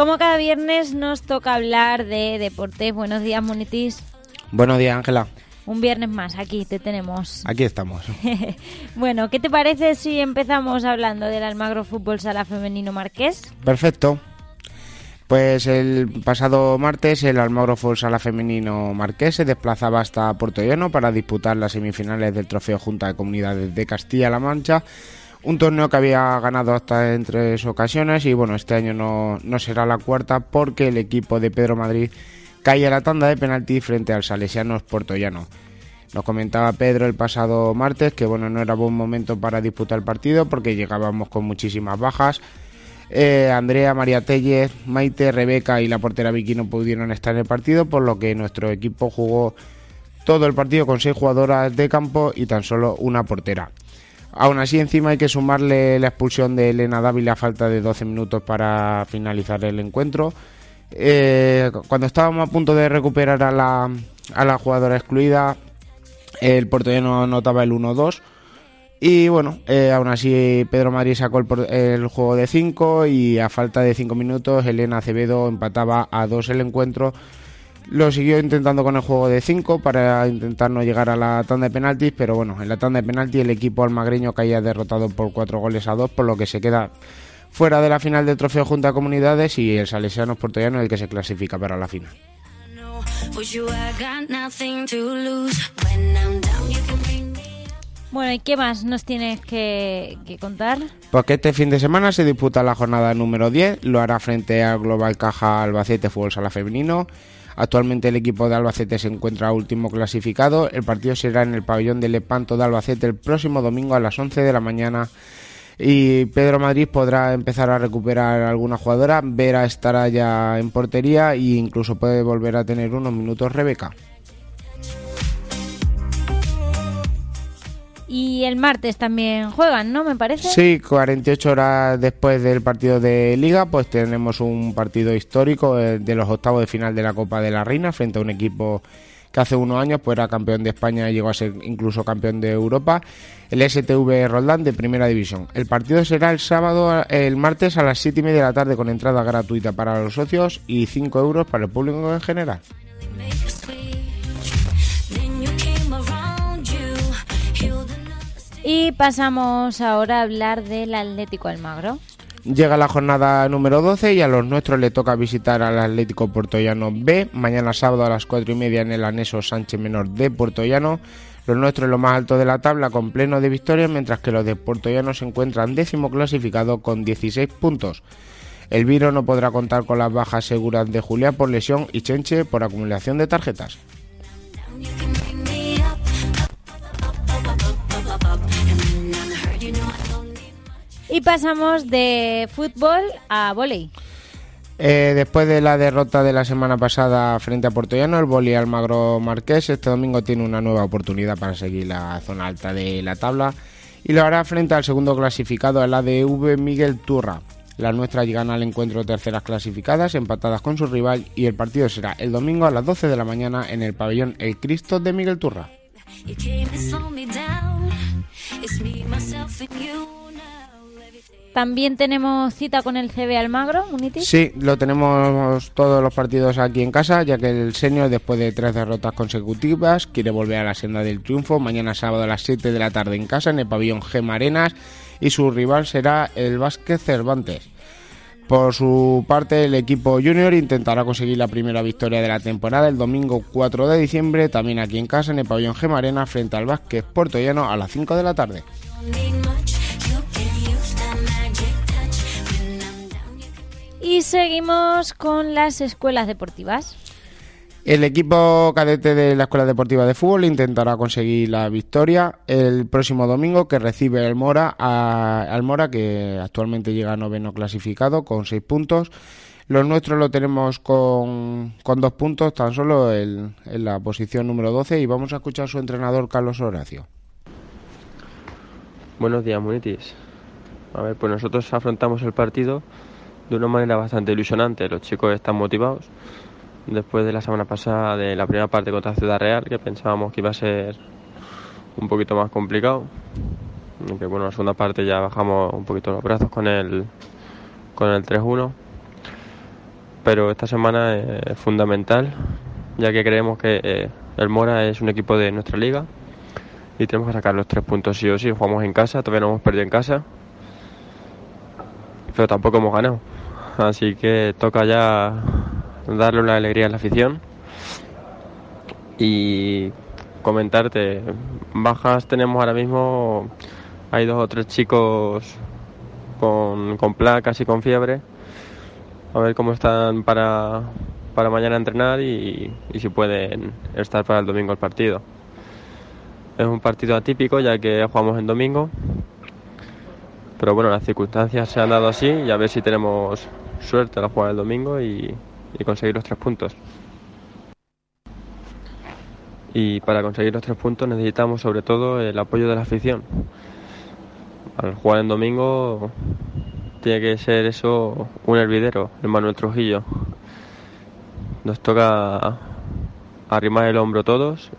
Como cada viernes nos toca hablar de deportes. Buenos días, Monitis. Buenos días, Ángela. Un viernes más, aquí te tenemos. Aquí estamos. bueno, ¿qué te parece si empezamos hablando del Almagro Fútbol Sala Femenino Marqués? Perfecto. Pues el pasado martes el Almagro Fútbol Sala Femenino Marqués se desplazaba hasta Puerto Llano para disputar las semifinales del Trofeo Junta de Comunidades de Castilla-La Mancha un torneo que había ganado hasta en tres ocasiones y bueno, este año no, no será la cuarta porque el equipo de Pedro Madrid cae a la tanda de penalti frente al Salesianos Llano. Nos comentaba Pedro el pasado martes que bueno, no era buen momento para disputar el partido porque llegábamos con muchísimas bajas. Eh, Andrea, María Tellez, Maite, Rebeca y la portera Vicky no pudieron estar en el partido, por lo que nuestro equipo jugó todo el partido con seis jugadoras de campo y tan solo una portera. Aún así, encima hay que sumarle la expulsión de Elena Dávila a falta de 12 minutos para finalizar el encuentro. Eh, cuando estábamos a punto de recuperar a la, a la jugadora excluida, el porteño anotaba el 1-2. Y bueno, eh, aún así Pedro Madrid sacó el, el juego de 5 y a falta de 5 minutos Elena Acevedo empataba a 2 el encuentro lo siguió intentando con el juego de 5 para intentar no llegar a la tanda de penaltis, pero bueno, en la tanda de penaltis el equipo almagreño caía derrotado por 4 goles a 2, por lo que se queda fuera de la final del trofeo Junta Comunidades y el Salesiano Portollano es el que se clasifica para la final. Bueno, ¿y qué más nos tienes que, que, contar? Pues que este fin de semana se disputa la jornada número 10, lo hará frente al Global Caja Albacete Fútbol Sala Femenino. Actualmente el equipo de Albacete se encuentra último clasificado. El partido será en el pabellón de Lepanto de Albacete el próximo domingo a las 11 de la mañana. Y Pedro Madrid podrá empezar a recuperar alguna jugadora. Vera estará ya en portería e incluso puede volver a tener unos minutos Rebeca. Y el martes también juegan, ¿no? Me parece. Sí, 48 horas después del partido de Liga, pues tenemos un partido histórico eh, de los octavos de final de la Copa de la Reina frente a un equipo que hace unos años pues era campeón de España y llegó a ser incluso campeón de Europa, el STV Roldán de Primera División. El partido será el sábado, el martes a las 7 y media de la tarde con entrada gratuita para los socios y 5 euros para el público en general. Y pasamos ahora a hablar del Atlético Almagro. Llega la jornada número 12 y a los nuestros le toca visitar al Atlético Puertollano B. Mañana sábado a las 4 y media en el anexo Sánchez Menor de Puertollano. Los nuestros lo más alto de la tabla con pleno de victorias, mientras que los de Puertollano se encuentran décimo clasificado con 16 puntos. El Viro no podrá contar con las bajas seguras de Julia por lesión y Chenche por acumulación de tarjetas. Y pasamos de fútbol a volei. Eh, después de la derrota de la semana pasada frente a Llano, el Boli Almagro Marqués este domingo tiene una nueva oportunidad para seguir la zona alta de la tabla y lo hará frente al segundo clasificado, el ADV Miguel Turra. Las nuestras llegan al encuentro terceras clasificadas, empatadas con su rival, y el partido será el domingo a las 12 de la mañana en el pabellón El Cristo de Miguel Turra. También tenemos cita con el CB Almagro, Unitis. Sí, lo tenemos todos los partidos aquí en casa, ya que el senior, después de tres derrotas consecutivas, quiere volver a la senda del triunfo. Mañana sábado a las 7 de la tarde en casa, en el pabellón Gema Arenas, y su rival será el Vázquez Cervantes. Por su parte, el equipo junior intentará conseguir la primera victoria de la temporada el domingo 4 de diciembre, también aquí en casa, en el pabellón Gema Arenas, frente al Vázquez Llano a las 5 de la tarde. Y seguimos con las escuelas deportivas. El equipo cadete de la Escuela Deportiva de Fútbol intentará conseguir la victoria el próximo domingo que recibe el Mora a, al Mora que actualmente llega a noveno clasificado con seis puntos. Los nuestros lo tenemos con, con dos puntos tan solo en la posición número 12 y vamos a escuchar a su entrenador Carlos Horacio. Buenos días, Munitis. A ver, pues nosotros afrontamos el partido de una manera bastante ilusionante. Los chicos están motivados. Después de la semana pasada, de la primera parte contra Ciudad Real, que pensábamos que iba a ser un poquito más complicado. Aunque bueno, la segunda parte ya bajamos un poquito los brazos con el, con el 3-1. pero esta semana es fundamental, ya que creemos que eh, el Mora es un equipo de nuestra liga y tenemos que sacar los tres puntos sí o sí. Jugamos en casa, todavía no hemos perdido en casa, pero tampoco hemos ganado. Así que toca ya darle una alegría a la afición y comentarte, bajas tenemos ahora mismo, hay dos o tres chicos con, con placas y con fiebre, a ver cómo están para, para mañana entrenar y, y si pueden estar para el domingo el partido. Es un partido atípico ya que jugamos en domingo, pero bueno, las circunstancias se han dado así y a ver si tenemos suerte a jugar el domingo y, y conseguir los tres puntos. Y para conseguir los tres puntos necesitamos sobre todo el apoyo de la afición. Al jugar en domingo tiene que ser eso un hervidero, el Manuel Trujillo. Nos toca arrimar el hombro todos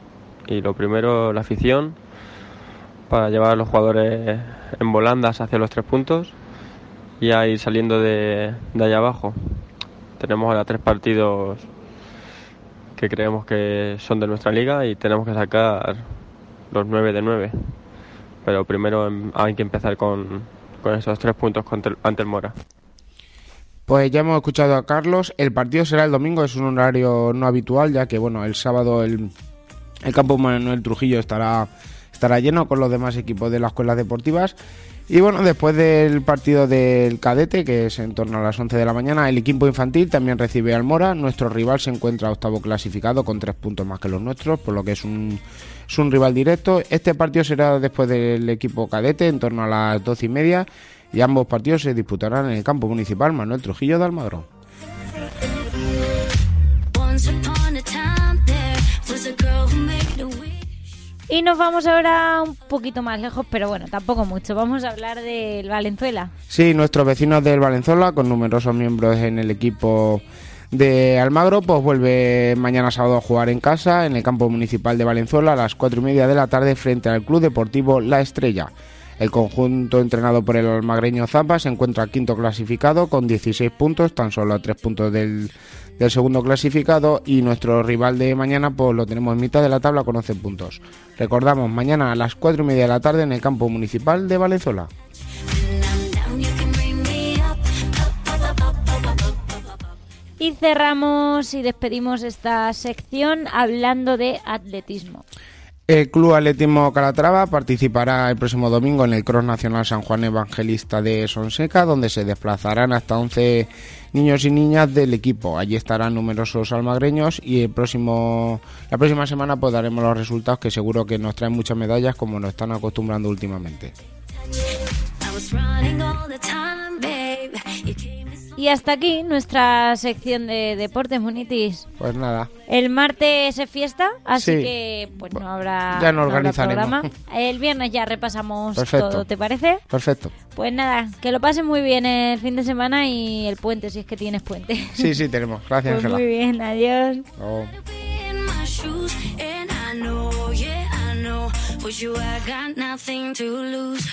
y lo primero la afición para llevar a los jugadores en volandas hacia los tres puntos y ir saliendo de, de allá abajo. Tenemos ahora tres partidos que creemos que son de nuestra liga y tenemos que sacar los nueve de nueve. Pero primero em, hay que empezar con, con esos tres puntos contra ante el Mora. Pues ya hemos escuchado a Carlos. El partido será el domingo, es un horario no habitual, ya que bueno, el sábado el, el campo Manuel Trujillo estará, estará lleno con los demás equipos de las escuelas deportivas. Y bueno, después del partido del cadete, que es en torno a las 11 de la mañana, el equipo infantil también recibe al Mora. Nuestro rival se encuentra octavo clasificado con tres puntos más que los nuestros, por lo que es un, es un rival directo. Este partido será después del equipo cadete, en torno a las 12 y media. Y ambos partidos se disputarán en el campo municipal Manuel Trujillo de Almagro. Y nos vamos ahora un poquito más lejos, pero bueno, tampoco mucho. Vamos a hablar del Valenzuela. Sí, nuestros vecinos del Valenzuela, con numerosos miembros en el equipo de Almagro, pues vuelve mañana sábado a jugar en casa en el campo municipal de Valenzuela a las cuatro y media de la tarde frente al Club Deportivo La Estrella. El conjunto entrenado por el almagreño Zapa se encuentra quinto clasificado con 16 puntos, tan solo a tres puntos del, del segundo clasificado y nuestro rival de mañana pues lo tenemos en mitad de la tabla con 11 puntos. Recordamos, mañana a las 4 y media de la tarde en el campo municipal de Valenzuela. Y cerramos y despedimos esta sección hablando de atletismo. El Club Atletismo Calatrava participará el próximo domingo en el Cross Nacional San Juan Evangelista de Sonseca, donde se desplazarán hasta 11 niños y niñas del equipo. Allí estarán numerosos almagreños y el próximo, la próxima semana pues daremos los resultados que seguro que nos traen muchas medallas como nos están acostumbrando últimamente. Y hasta aquí nuestra sección de deportes, Munitis. Pues nada, El martes es fiesta, así Sí. que pues no habrá, Ya nos no habrá organizaremos. programa. El viernes ya repasamos Perfecto. todo, ¿te parece? perfecto. Pues nada, que lo pasen muy bien el fin de semana y el puente, si es que tienes puente. Sí, sí, tenemos. Gracias, Pues Ángela. muy bien, adiós. For you, I got nothing to lose.